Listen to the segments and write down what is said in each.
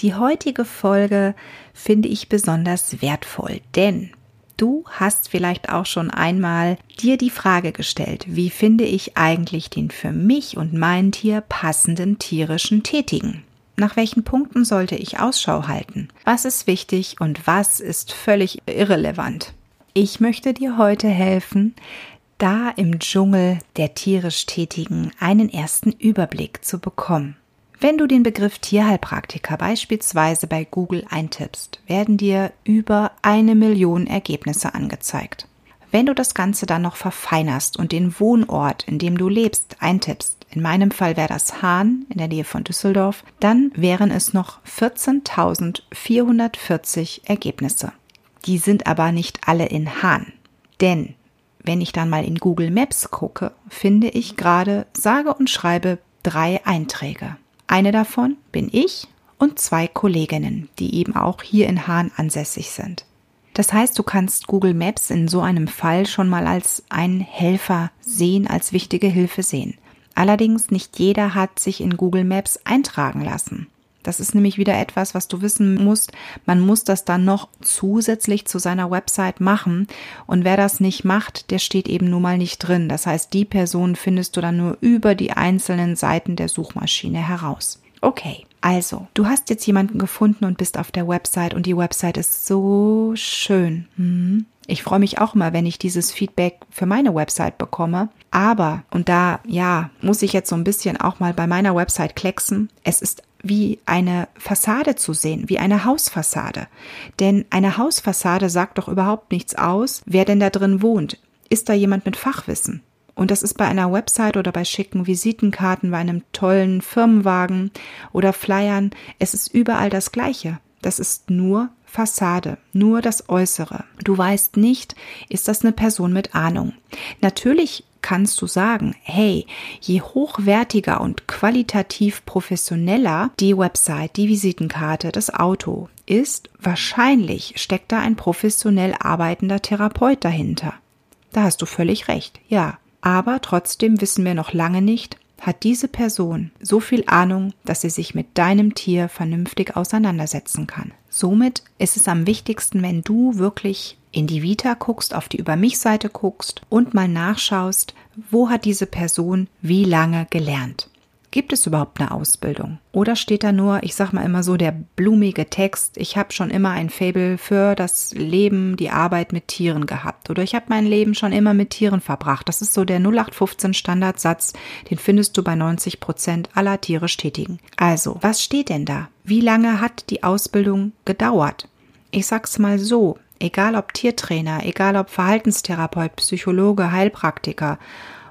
Die heutige Folge finde ich besonders wertvoll, denn du hast vielleicht auch schon einmal dir die Frage gestellt, wie finde ich eigentlich den für mich und mein Tier passenden tierischen Tätigen? Nach welchen Punkten sollte ich Ausschau halten? Was ist wichtig und was ist völlig irrelevant? Ich möchte dir heute helfen, da im Dschungel der tierisch Tätigen einen ersten Überblick zu bekommen. Wenn du den Begriff Tierheilpraktiker beispielsweise bei Google eintippst, werden dir über eine Million Ergebnisse angezeigt. Wenn du das Ganze dann noch verfeinerst und den Wohnort, in dem du lebst, eintippst, in meinem Fall wäre das Hahn in der Nähe von Düsseldorf, dann wären es noch 14.440 Ergebnisse. Die sind aber nicht alle in Hahn. Denn wenn ich dann mal in Google Maps gucke, finde ich gerade sage und schreibe drei Einträge. Eine davon bin ich und zwei Kolleginnen, die eben auch hier in Hahn ansässig sind. Das heißt, du kannst Google Maps in so einem Fall schon mal als einen Helfer sehen, als wichtige Hilfe sehen. Allerdings nicht jeder hat sich in Google Maps eintragen lassen. Das ist nämlich wieder etwas, was du wissen musst. Man muss das dann noch zusätzlich zu seiner Website machen. Und wer das nicht macht, der steht eben nun mal nicht drin. Das heißt, die Person findest du dann nur über die einzelnen Seiten der Suchmaschine heraus. Okay, also, du hast jetzt jemanden gefunden und bist auf der Website und die Website ist so schön. Hm. Ich freue mich auch immer, wenn ich dieses Feedback für meine Website bekomme. Aber, und da, ja, muss ich jetzt so ein bisschen auch mal bei meiner Website klecksen, es ist wie eine Fassade zu sehen, wie eine Hausfassade. Denn eine Hausfassade sagt doch überhaupt nichts aus, wer denn da drin wohnt. Ist da jemand mit Fachwissen? Und das ist bei einer Website oder bei schicken Visitenkarten, bei einem tollen Firmenwagen oder Flyern. Es ist überall das Gleiche. Das ist nur Fassade, nur das Äußere. Du weißt nicht, ist das eine Person mit Ahnung. Natürlich kannst du sagen, hey, je hochwertiger und qualitativ professioneller die Website, die Visitenkarte, das Auto ist, wahrscheinlich steckt da ein professionell arbeitender Therapeut dahinter. Da hast du völlig recht, ja. Aber trotzdem wissen wir noch lange nicht, hat diese Person so viel Ahnung, dass sie sich mit deinem Tier vernünftig auseinandersetzen kann. Somit ist es am wichtigsten, wenn du wirklich in die Vita guckst, auf die Über mich Seite guckst und mal nachschaust, wo hat diese Person wie lange gelernt. Gibt es überhaupt eine Ausbildung? Oder steht da nur, ich sag mal immer so, der blumige Text, ich habe schon immer ein Fabel für das Leben, die Arbeit mit Tieren gehabt. Oder ich habe mein Leben schon immer mit Tieren verbracht. Das ist so der 0815 Standardsatz, den findest du bei 90 Prozent aller Tiere stetigen. Also, was steht denn da? Wie lange hat die Ausbildung gedauert? Ich sag's mal so, egal ob Tiertrainer, egal ob Verhaltenstherapeut, Psychologe, Heilpraktiker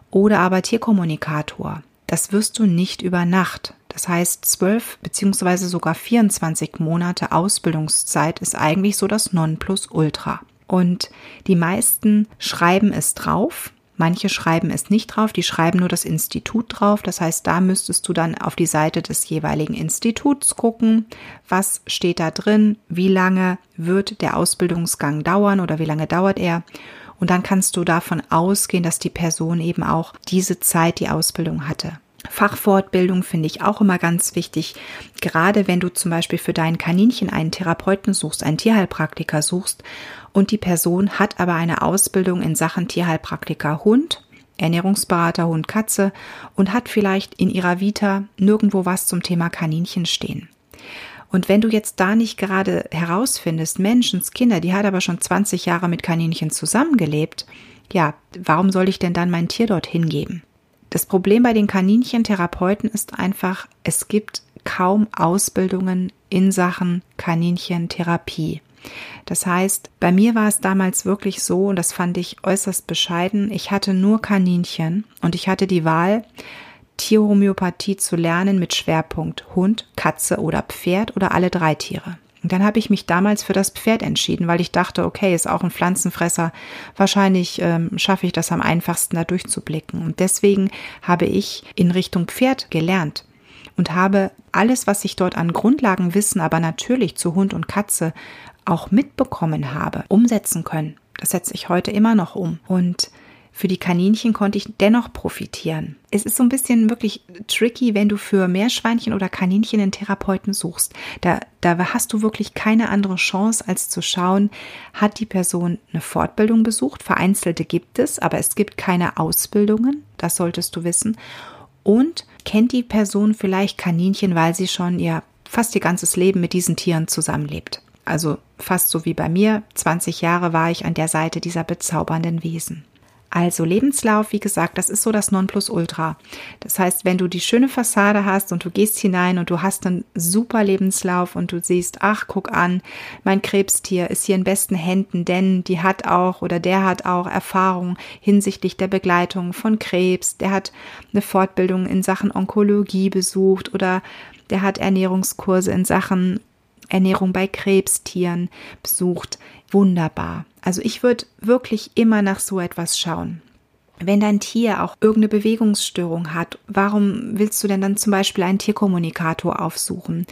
oder aber Tierkommunikator das wirst du nicht über Nacht. Das heißt, zwölf beziehungsweise sogar 24 Monate Ausbildungszeit ist eigentlich so das Nonplusultra. Und die meisten schreiben es drauf. Manche schreiben es nicht drauf, die schreiben nur das Institut drauf. Das heißt, da müsstest du dann auf die Seite des jeweiligen Instituts gucken, was steht da drin, wie lange wird der Ausbildungsgang dauern oder wie lange dauert er. Und dann kannst du davon ausgehen, dass die Person eben auch diese Zeit die Ausbildung hatte. Fachfortbildung finde ich auch immer ganz wichtig. Gerade wenn du zum Beispiel für dein Kaninchen einen Therapeuten suchst, einen Tierheilpraktiker suchst und die Person hat aber eine Ausbildung in Sachen Tierheilpraktiker Hund, Ernährungsberater Hund Katze und hat vielleicht in ihrer Vita nirgendwo was zum Thema Kaninchen stehen. Und wenn du jetzt da nicht gerade herausfindest, Menschenskinder, die hat aber schon 20 Jahre mit Kaninchen zusammengelebt, ja, warum soll ich denn dann mein Tier dort hingeben? Das Problem bei den Kaninchentherapeuten ist einfach, es gibt kaum Ausbildungen in Sachen Kaninchentherapie. Das heißt, bei mir war es damals wirklich so, und das fand ich äußerst bescheiden, ich hatte nur Kaninchen und ich hatte die Wahl, Tierhomöopathie zu lernen mit Schwerpunkt Hund, Katze oder Pferd oder alle drei Tiere. Und dann habe ich mich damals für das Pferd entschieden, weil ich dachte, okay, ist auch ein Pflanzenfresser. Wahrscheinlich ähm, schaffe ich das am einfachsten, da durchzublicken. Und deswegen habe ich in Richtung Pferd gelernt und habe alles, was ich dort an Grundlagenwissen, aber natürlich zu Hund und Katze auch mitbekommen habe, umsetzen können. Das setze ich heute immer noch um. Und für die Kaninchen konnte ich dennoch profitieren. Es ist so ein bisschen wirklich tricky, wenn du für Meerschweinchen oder Kaninchen einen Therapeuten suchst. Da, da hast du wirklich keine andere Chance, als zu schauen, hat die Person eine Fortbildung besucht? Vereinzelte gibt es, aber es gibt keine Ausbildungen. Das solltest du wissen. Und kennt die Person vielleicht Kaninchen, weil sie schon ihr fast ihr ganzes Leben mit diesen Tieren zusammenlebt? Also fast so wie bei mir. 20 Jahre war ich an der Seite dieser bezaubernden Wesen. Also Lebenslauf, wie gesagt, das ist so das Nonplusultra. Das heißt, wenn du die schöne Fassade hast und du gehst hinein und du hast einen super Lebenslauf und du siehst, ach, guck an, mein Krebstier ist hier in besten Händen, denn die hat auch oder der hat auch Erfahrung hinsichtlich der Begleitung von Krebs, der hat eine Fortbildung in Sachen Onkologie besucht oder der hat Ernährungskurse in Sachen Ernährung bei Krebstieren besucht. Wunderbar. Also ich würde wirklich immer nach so etwas schauen. Wenn dein Tier auch irgendeine Bewegungsstörung hat, warum willst du denn dann zum Beispiel einen Tierkommunikator aufsuchen?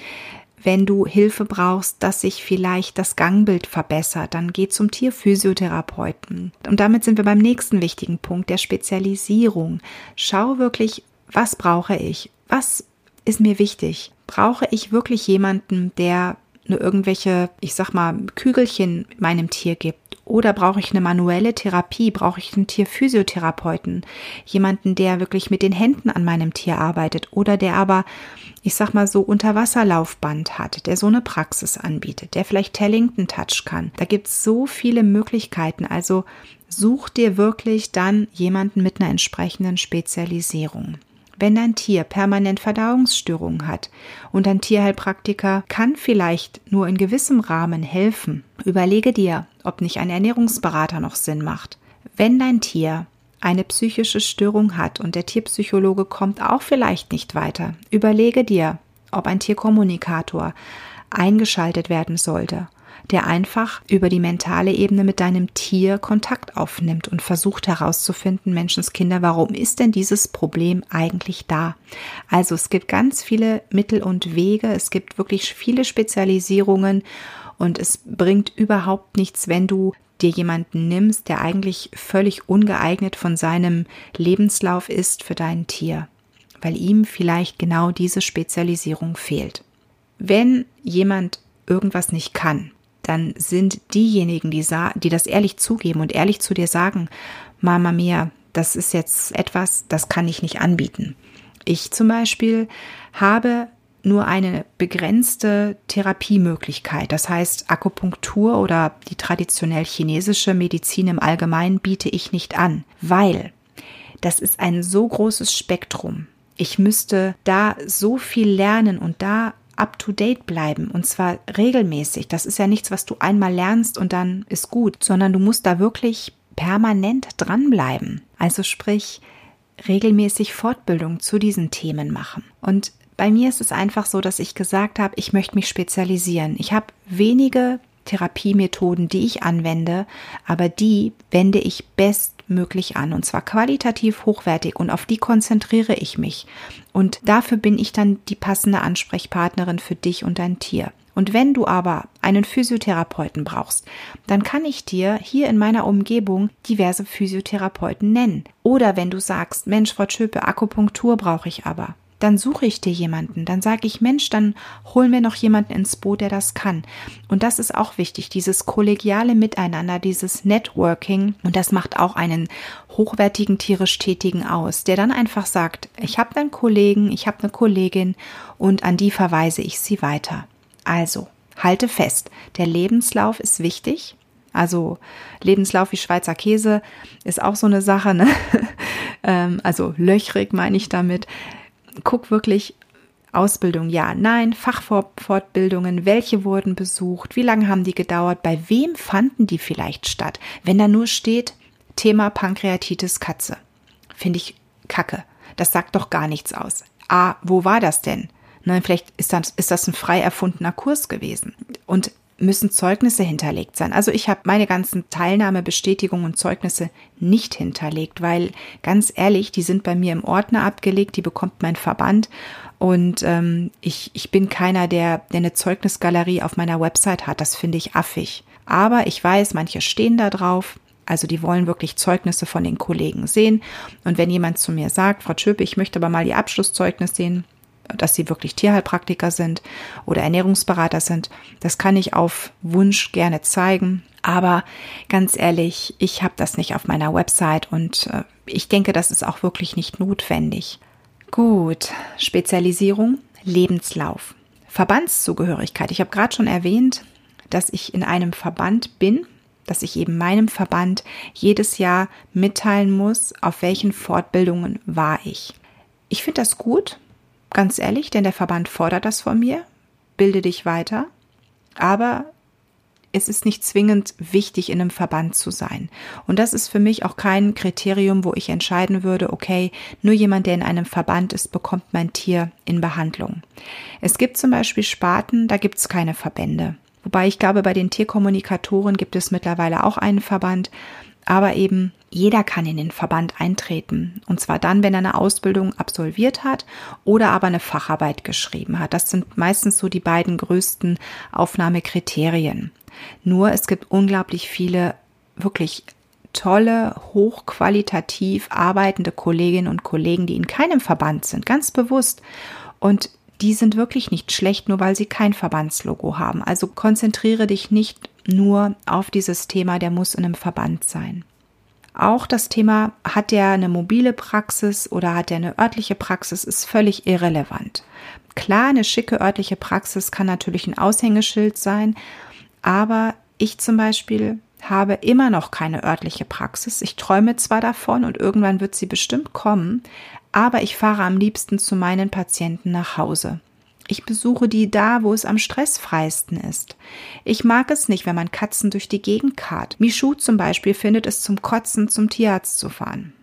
Wenn du Hilfe brauchst, dass sich vielleicht das Gangbild verbessert, dann geh zum Tierphysiotherapeuten. Und damit sind wir beim nächsten wichtigen Punkt der Spezialisierung. Schau wirklich, was brauche ich? Was ist mir wichtig? Brauche ich wirklich jemanden, der nur irgendwelche, ich sag mal, Kügelchen meinem Tier gibt? Oder brauche ich eine manuelle Therapie? Brauche ich einen Tierphysiotherapeuten? Jemanden, der wirklich mit den Händen an meinem Tier arbeitet oder der aber, ich sag mal so, Unterwasserlaufband hat, der so eine Praxis anbietet, der vielleicht Tellington Touch kann. Da gibt es so viele Möglichkeiten. Also such dir wirklich dann jemanden mit einer entsprechenden Spezialisierung. Wenn dein Tier permanent Verdauungsstörungen hat und ein Tierheilpraktiker kann vielleicht nur in gewissem Rahmen helfen, überlege dir, ob nicht ein Ernährungsberater noch Sinn macht. Wenn dein Tier eine psychische Störung hat und der Tierpsychologe kommt auch vielleicht nicht weiter, überlege dir, ob ein Tierkommunikator eingeschaltet werden sollte der einfach über die mentale Ebene mit deinem Tier Kontakt aufnimmt und versucht herauszufinden, Menschenskinder, warum ist denn dieses Problem eigentlich da? Also es gibt ganz viele Mittel und Wege, es gibt wirklich viele Spezialisierungen und es bringt überhaupt nichts, wenn du dir jemanden nimmst, der eigentlich völlig ungeeignet von seinem Lebenslauf ist für dein Tier, weil ihm vielleicht genau diese Spezialisierung fehlt. Wenn jemand irgendwas nicht kann, dann sind diejenigen, die, die das ehrlich zugeben und ehrlich zu dir sagen, Mama mia, das ist jetzt etwas, das kann ich nicht anbieten. Ich zum Beispiel habe nur eine begrenzte Therapiemöglichkeit. Das heißt, Akupunktur oder die traditionell chinesische Medizin im Allgemeinen biete ich nicht an, weil das ist ein so großes Spektrum. Ich müsste da so viel lernen und da up-to-date bleiben und zwar regelmäßig. Das ist ja nichts, was du einmal lernst und dann ist gut, sondern du musst da wirklich permanent dranbleiben. Also sprich, regelmäßig Fortbildung zu diesen Themen machen. Und bei mir ist es einfach so, dass ich gesagt habe, ich möchte mich spezialisieren. Ich habe wenige Therapiemethoden, die ich anwende, aber die wende ich bestmöglich an und zwar qualitativ hochwertig und auf die konzentriere ich mich. Und dafür bin ich dann die passende Ansprechpartnerin für dich und dein Tier. Und wenn du aber einen Physiotherapeuten brauchst, dann kann ich dir hier in meiner Umgebung diverse Physiotherapeuten nennen. Oder wenn du sagst, Mensch, Frau Schöpe, Akupunktur brauche ich aber dann suche ich dir jemanden, dann sage ich, Mensch, dann hol mir noch jemanden ins Boot, der das kann. Und das ist auch wichtig, dieses kollegiale Miteinander, dieses Networking. Und das macht auch einen hochwertigen tierisch Tätigen aus, der dann einfach sagt, ich habe einen Kollegen, ich habe eine Kollegin und an die verweise ich sie weiter. Also, halte fest, der Lebenslauf ist wichtig. Also Lebenslauf wie Schweizer Käse ist auch so eine Sache, ne? Ähm, also löchrig meine ich damit guck wirklich Ausbildung, ja, nein, Fachfortbildungen, welche wurden besucht, wie lange haben die gedauert, bei wem fanden die vielleicht statt? Wenn da nur steht, Thema Pankreatitis Katze. Finde ich kacke. Das sagt doch gar nichts aus. Ah, wo war das denn? Ne, vielleicht ist das, ist das ein frei erfundener Kurs gewesen. und müssen Zeugnisse hinterlegt sein. Also ich habe meine ganzen Teilnahmebestätigungen und Zeugnisse nicht hinterlegt, weil ganz ehrlich, die sind bei mir im Ordner abgelegt, die bekommt mein Verband und ähm, ich, ich bin keiner, der, der eine Zeugnisgalerie auf meiner Website hat. Das finde ich affig. Aber ich weiß, manche stehen da drauf. Also die wollen wirklich Zeugnisse von den Kollegen sehen. Und wenn jemand zu mir sagt, Frau Schöpe, ich möchte aber mal Ihr Abschlusszeugnis sehen, dass sie wirklich Tierheilpraktiker sind oder Ernährungsberater sind. Das kann ich auf Wunsch gerne zeigen. Aber ganz ehrlich, ich habe das nicht auf meiner Website und äh, ich denke, das ist auch wirklich nicht notwendig. Gut, Spezialisierung, Lebenslauf, Verbandszugehörigkeit. Ich habe gerade schon erwähnt, dass ich in einem Verband bin, dass ich eben meinem Verband jedes Jahr mitteilen muss, auf welchen Fortbildungen war ich. Ich finde das gut, Ganz ehrlich, denn der Verband fordert das von mir. Bilde dich weiter. Aber es ist nicht zwingend wichtig, in einem Verband zu sein. Und das ist für mich auch kein Kriterium, wo ich entscheiden würde, okay, nur jemand, der in einem Verband ist, bekommt mein Tier in Behandlung. Es gibt zum Beispiel Sparten, da gibt es keine Verbände. Wobei ich glaube, bei den Tierkommunikatoren gibt es mittlerweile auch einen Verband. Aber eben jeder kann in den Verband eintreten. Und zwar dann, wenn er eine Ausbildung absolviert hat oder aber eine Facharbeit geschrieben hat. Das sind meistens so die beiden größten Aufnahmekriterien. Nur es gibt unglaublich viele wirklich tolle, hochqualitativ arbeitende Kolleginnen und Kollegen, die in keinem Verband sind, ganz bewusst. Und die sind wirklich nicht schlecht, nur weil sie kein Verbandslogo haben. Also konzentriere dich nicht nur auf dieses Thema, der muss in einem Verband sein. Auch das Thema, hat er eine mobile Praxis oder hat er eine örtliche Praxis, ist völlig irrelevant. Klar, eine schicke örtliche Praxis kann natürlich ein Aushängeschild sein, aber ich zum Beispiel habe immer noch keine örtliche Praxis. Ich träume zwar davon und irgendwann wird sie bestimmt kommen, aber ich fahre am liebsten zu meinen Patienten nach Hause. Ich besuche die da, wo es am stressfreisten ist. Ich mag es nicht, wenn man Katzen durch die Gegend karrt. Michu zum Beispiel findet es zum Kotzen, zum Tierarzt zu fahren.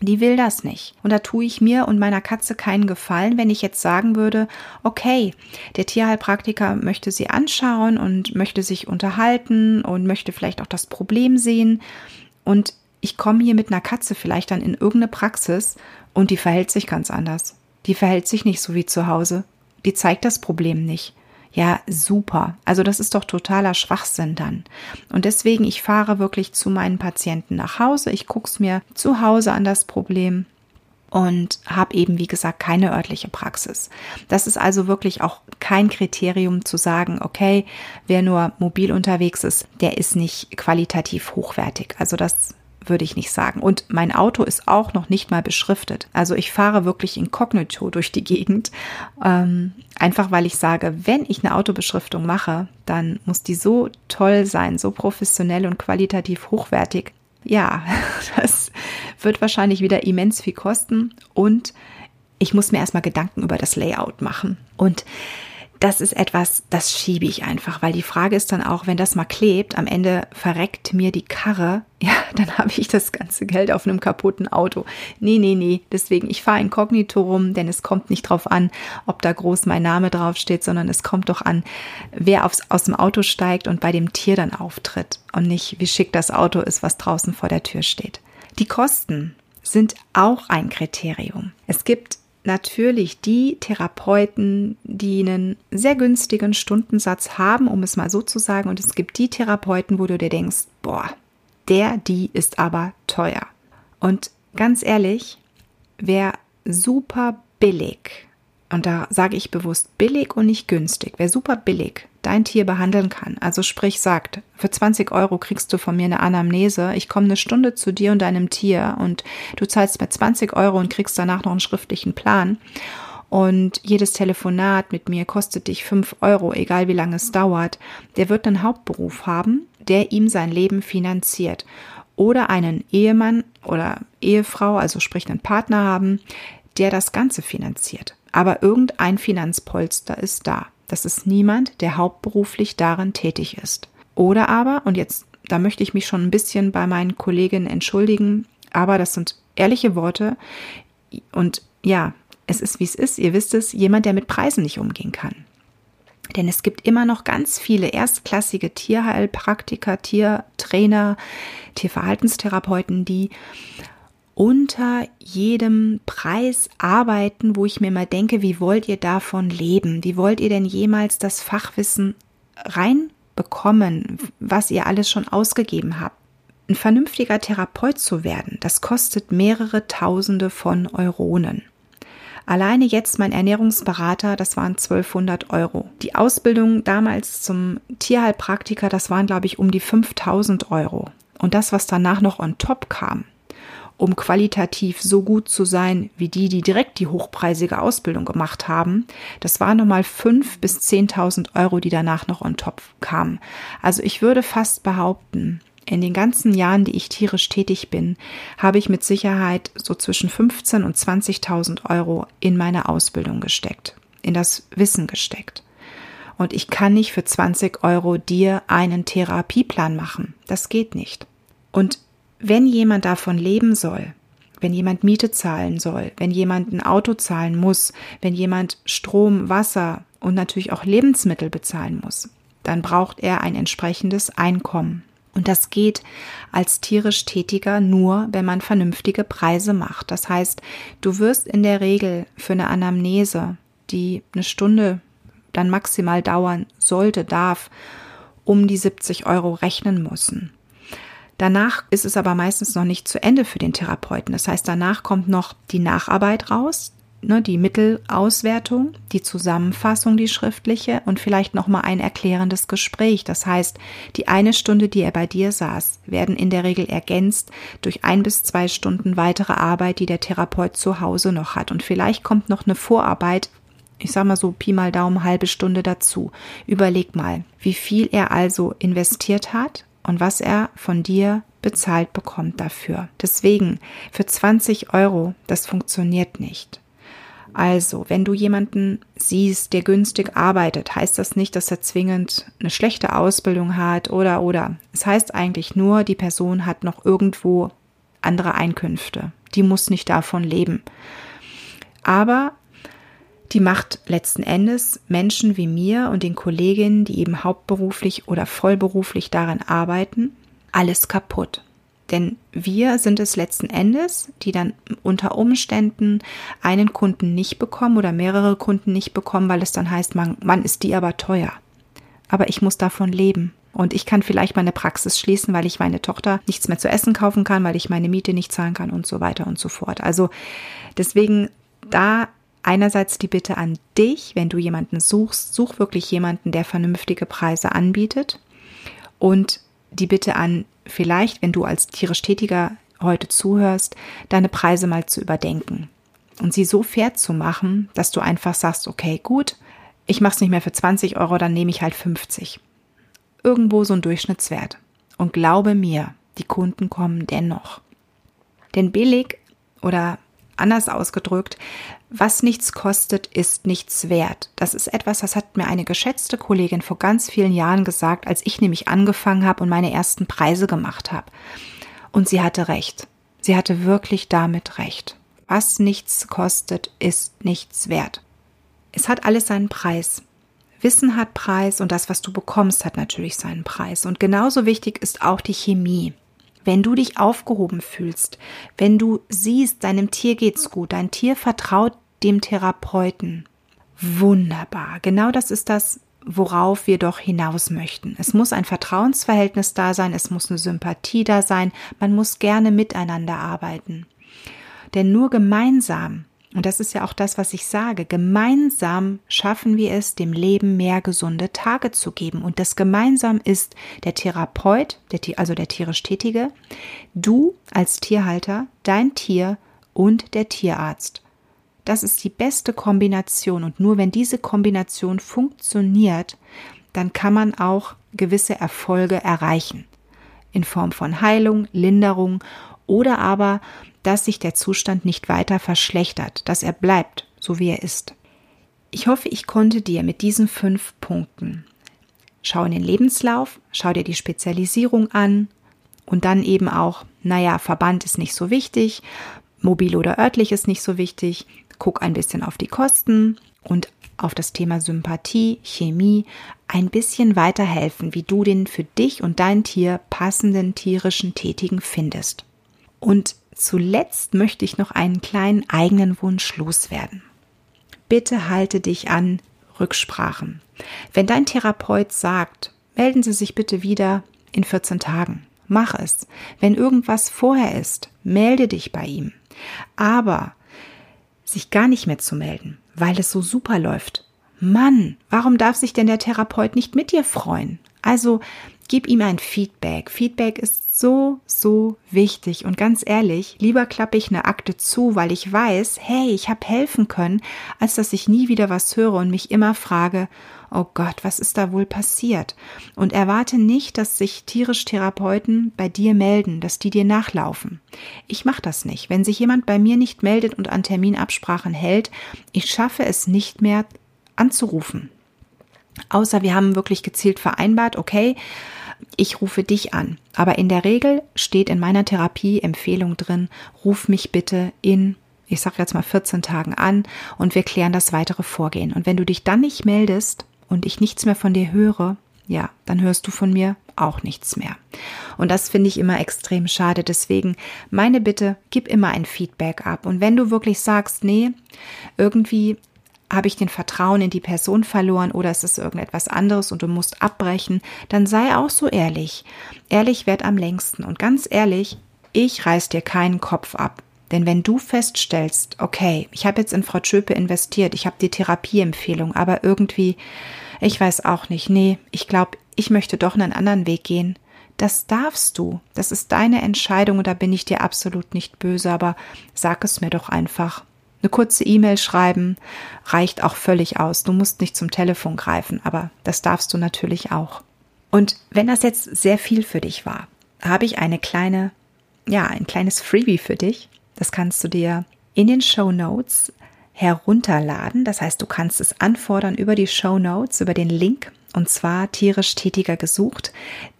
Die will das nicht. Und da tue ich mir und meiner Katze keinen Gefallen, wenn ich jetzt sagen würde, okay, der Tierheilpraktiker möchte sie anschauen und möchte sich unterhalten und möchte vielleicht auch das Problem sehen. Und ich komme hier mit einer Katze vielleicht dann in irgendeine Praxis und die verhält sich ganz anders. Die verhält sich nicht so wie zu Hause die zeigt das Problem nicht. Ja, super. Also das ist doch totaler Schwachsinn dann. Und deswegen, ich fahre wirklich zu meinen Patienten nach Hause. Ich guck's mir zu Hause an das Problem und habe eben, wie gesagt, keine örtliche Praxis. Das ist also wirklich auch kein Kriterium zu sagen, okay, wer nur mobil unterwegs ist, der ist nicht qualitativ hochwertig. Also das würde ich nicht sagen. Und mein Auto ist auch noch nicht mal beschriftet. Also ich fahre wirklich inkognito durch die Gegend. Ähm, einfach weil ich sage, wenn ich eine Autobeschriftung mache, dann muss die so toll sein, so professionell und qualitativ hochwertig. Ja, das wird wahrscheinlich wieder immens viel kosten und ich muss mir erstmal Gedanken über das Layout machen. Und das ist etwas, das schiebe ich einfach, weil die Frage ist dann auch, wenn das mal klebt, am Ende verreckt mir die Karre, ja, dann habe ich das ganze Geld auf einem kaputten Auto. Nee, nee, nee, deswegen, ich fahre inkognito rum, denn es kommt nicht drauf an, ob da groß mein Name draufsteht, sondern es kommt doch an, wer aufs, aus dem Auto steigt und bei dem Tier dann auftritt und nicht, wie schick das Auto ist, was draußen vor der Tür steht. Die Kosten sind auch ein Kriterium. Es gibt natürlich die Therapeuten, die einen sehr günstigen Stundensatz haben, um es mal so zu sagen. Und es gibt die Therapeuten, wo du dir denkst, boah, der, die ist aber teuer. Und ganz ehrlich, wer super billig und da sage ich bewusst billig und nicht günstig, wer super billig dein Tier behandeln kann, also sprich sagt, für 20 Euro kriegst du von mir eine Anamnese, ich komme eine Stunde zu dir und deinem Tier und du zahlst mir 20 Euro und kriegst danach noch einen schriftlichen Plan. Und jedes Telefonat mit mir kostet dich 5 Euro, egal wie lange es dauert, der wird einen Hauptberuf haben, der ihm sein Leben finanziert. Oder einen Ehemann oder Ehefrau, also sprich einen Partner haben, der das Ganze finanziert. Aber irgendein Finanzpolster ist da. Das ist niemand, der hauptberuflich darin tätig ist. Oder aber, und jetzt, da möchte ich mich schon ein bisschen bei meinen Kolleginnen entschuldigen, aber das sind ehrliche Worte und ja, es ist wie es ist, ihr wisst es, jemand, der mit Preisen nicht umgehen kann. Denn es gibt immer noch ganz viele erstklassige Tierheilpraktiker, Tiertrainer, Tierverhaltenstherapeuten, die unter jedem Preis arbeiten, wo ich mir mal denke, wie wollt ihr davon leben? Wie wollt ihr denn jemals das Fachwissen reinbekommen, was ihr alles schon ausgegeben habt? Ein vernünftiger Therapeut zu werden, das kostet mehrere Tausende von Euronen. Alleine jetzt mein Ernährungsberater, das waren 1200 Euro. Die Ausbildung damals zum Tierheilpraktiker, das waren glaube ich um die 5000 Euro. Und das, was danach noch on top kam, um qualitativ so gut zu sein wie die, die direkt die hochpreisige Ausbildung gemacht haben, das waren nochmal 5.000 bis 10.000 Euro, die danach noch on top kamen. Also ich würde fast behaupten, in den ganzen Jahren, die ich tierisch tätig bin, habe ich mit Sicherheit so zwischen 15 und 20.000 Euro in meine Ausbildung gesteckt, in das Wissen gesteckt. Und ich kann nicht für 20 Euro dir einen Therapieplan machen. Das geht nicht. Und wenn jemand davon leben soll, wenn jemand Miete zahlen soll, wenn jemand ein Auto zahlen muss, wenn jemand Strom, Wasser und natürlich auch Lebensmittel bezahlen muss, dann braucht er ein entsprechendes Einkommen. Und das geht als tierisch Tätiger nur, wenn man vernünftige Preise macht. Das heißt, du wirst in der Regel für eine Anamnese, die eine Stunde dann maximal dauern sollte, darf, um die 70 Euro rechnen müssen. Danach ist es aber meistens noch nicht zu Ende für den Therapeuten. Das heißt, danach kommt noch die Nacharbeit raus ne, die Mittelauswertung, die Zusammenfassung, die schriftliche und vielleicht nochmal ein erklärendes Gespräch. Das heißt, die eine Stunde, die er bei dir saß, werden in der Regel ergänzt durch ein bis zwei Stunden weitere Arbeit, die der Therapeut zu Hause noch hat. Und vielleicht kommt noch eine Vorarbeit, ich sag mal so Pi mal Daumen, halbe Stunde dazu. Überleg mal, wie viel er also investiert hat und was er von dir bezahlt bekommt dafür. Deswegen, für 20 Euro, das funktioniert nicht. Also, wenn du jemanden siehst, der günstig arbeitet, heißt das nicht, dass er zwingend eine schlechte Ausbildung hat oder oder. Es heißt eigentlich nur, die Person hat noch irgendwo andere Einkünfte. Die muss nicht davon leben. Aber die macht letzten Endes Menschen wie mir und den Kolleginnen, die eben hauptberuflich oder vollberuflich darin arbeiten, alles kaputt. Denn wir sind es letzten Endes, die dann unter Umständen einen Kunden nicht bekommen oder mehrere Kunden nicht bekommen, weil es dann heißt, man, man ist die aber teuer. Aber ich muss davon leben. Und ich kann vielleicht meine Praxis schließen, weil ich meine Tochter nichts mehr zu essen kaufen kann, weil ich meine Miete nicht zahlen kann und so weiter und so fort. Also deswegen da einerseits die Bitte an dich, wenn du jemanden suchst, such wirklich jemanden, der vernünftige Preise anbietet. Und die Bitte an vielleicht, wenn du als tierisch Tätiger heute zuhörst, deine Preise mal zu überdenken und sie so fair zu machen, dass du einfach sagst, okay, gut, ich mache es nicht mehr für 20 Euro, dann nehme ich halt 50. Irgendwo so ein Durchschnittswert. Und glaube mir, die Kunden kommen dennoch. Denn billig oder anders ausgedrückt, was nichts kostet, ist nichts wert. Das ist etwas, das hat mir eine geschätzte Kollegin vor ganz vielen Jahren gesagt, als ich nämlich angefangen habe und meine ersten Preise gemacht habe. Und sie hatte recht. Sie hatte wirklich damit recht. Was nichts kostet, ist nichts wert. Es hat alles seinen Preis. Wissen hat Preis und das, was du bekommst, hat natürlich seinen Preis. Und genauso wichtig ist auch die Chemie. Wenn du dich aufgehoben fühlst, wenn du siehst, deinem Tier geht's gut, dein Tier vertraut dem Therapeuten. Wunderbar. Genau das ist das, worauf wir doch hinaus möchten. Es muss ein Vertrauensverhältnis da sein, es muss eine Sympathie da sein, man muss gerne miteinander arbeiten. Denn nur gemeinsam, und das ist ja auch das, was ich sage, gemeinsam schaffen wir es, dem Leben mehr gesunde Tage zu geben. Und das gemeinsam ist der Therapeut, der, also der tierisch Tätige, du als Tierhalter, dein Tier und der Tierarzt. Das ist die beste Kombination und nur wenn diese Kombination funktioniert, dann kann man auch gewisse Erfolge erreichen. In Form von Heilung, Linderung oder aber, dass sich der Zustand nicht weiter verschlechtert, dass er bleibt, so wie er ist. Ich hoffe, ich konnte dir mit diesen fünf Punkten schau in den Lebenslauf, schau dir die Spezialisierung an und dann eben auch, naja, Verband ist nicht so wichtig, mobil oder örtlich ist nicht so wichtig, guck ein bisschen auf die Kosten und auf das Thema Sympathie, Chemie ein bisschen weiterhelfen, wie du den für dich und dein Tier passenden tierischen Tätigen findest. Und zuletzt möchte ich noch einen kleinen eigenen Wunsch loswerden. Bitte halte dich an Rücksprachen. Wenn dein Therapeut sagt, melden Sie sich bitte wieder in 14 Tagen, mach es. Wenn irgendwas vorher ist, melde dich bei ihm. Aber sich gar nicht mehr zu melden, weil es so super läuft. Mann, warum darf sich denn der Therapeut nicht mit dir freuen? Also gib ihm ein Feedback. Feedback ist so, so wichtig. Und ganz ehrlich, lieber klappe ich eine Akte zu, weil ich weiß, hey, ich habe helfen können, als dass ich nie wieder was höre und mich immer frage, oh Gott, was ist da wohl passiert? Und erwarte nicht, dass sich tierisch Therapeuten bei dir melden, dass die dir nachlaufen. Ich mache das nicht. Wenn sich jemand bei mir nicht meldet und an Terminabsprachen hält, ich schaffe es nicht mehr anzurufen. Außer wir haben wirklich gezielt vereinbart, okay, ich rufe dich an. Aber in der Regel steht in meiner Therapie-Empfehlung drin, ruf mich bitte in, ich sage jetzt mal 14 Tagen an und wir klären das weitere Vorgehen. Und wenn du dich dann nicht meldest und ich nichts mehr von dir höre, ja, dann hörst du von mir auch nichts mehr. Und das finde ich immer extrem schade. Deswegen meine Bitte, gib immer ein Feedback ab. Und wenn du wirklich sagst, nee, irgendwie habe ich den Vertrauen in die Person verloren oder ist es irgendetwas anderes und du musst abbrechen, dann sei auch so ehrlich. Ehrlich wird am längsten. Und ganz ehrlich, ich reiß dir keinen Kopf ab. Denn wenn du feststellst, okay, ich habe jetzt in Frau Schöpe investiert, ich habe die Therapieempfehlung, aber irgendwie, ich weiß auch nicht, nee, ich glaube, ich möchte doch einen anderen Weg gehen. Das darfst du. Das ist deine Entscheidung und da bin ich dir absolut nicht böse, aber sag es mir doch einfach. Eine kurze E-Mail schreiben reicht auch völlig aus. Du musst nicht zum Telefon greifen, aber das darfst du natürlich auch. Und wenn das jetzt sehr viel für dich war, habe ich eine kleine, ja, ein kleines Freebie für dich. Das kannst du dir in den Show Notes herunterladen. Das heißt, du kannst es anfordern über die Show Notes, über den Link, und zwar tierisch tätiger gesucht.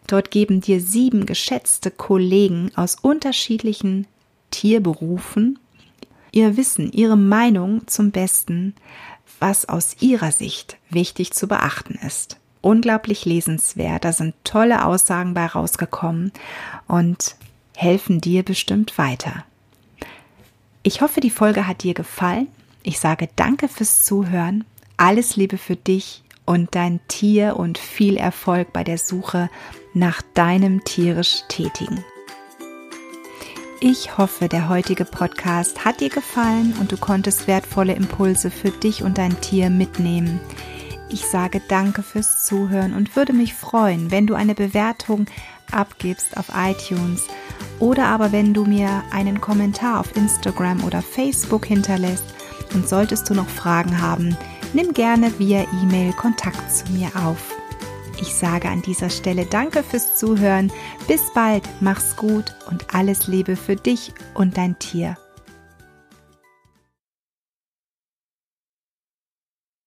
Dort geben dir sieben geschätzte Kollegen aus unterschiedlichen Tierberufen ihr Wissen, ihre Meinung zum Besten, was aus ihrer Sicht wichtig zu beachten ist. Unglaublich lesenswert, da sind tolle Aussagen bei rausgekommen und helfen dir bestimmt weiter. Ich hoffe, die Folge hat dir gefallen. Ich sage danke fürs Zuhören. Alles Liebe für dich und dein Tier und viel Erfolg bei der Suche nach deinem tierisch Tätigen. Ich hoffe, der heutige Podcast hat dir gefallen und du konntest wertvolle Impulse für dich und dein Tier mitnehmen. Ich sage danke fürs Zuhören und würde mich freuen, wenn du eine Bewertung abgibst auf iTunes oder aber wenn du mir einen Kommentar auf Instagram oder Facebook hinterlässt. Und solltest du noch Fragen haben, nimm gerne via E-Mail Kontakt zu mir auf. Ich sage an dieser Stelle Danke fürs Zuhören. Bis bald, mach's gut und alles Liebe für dich und dein Tier.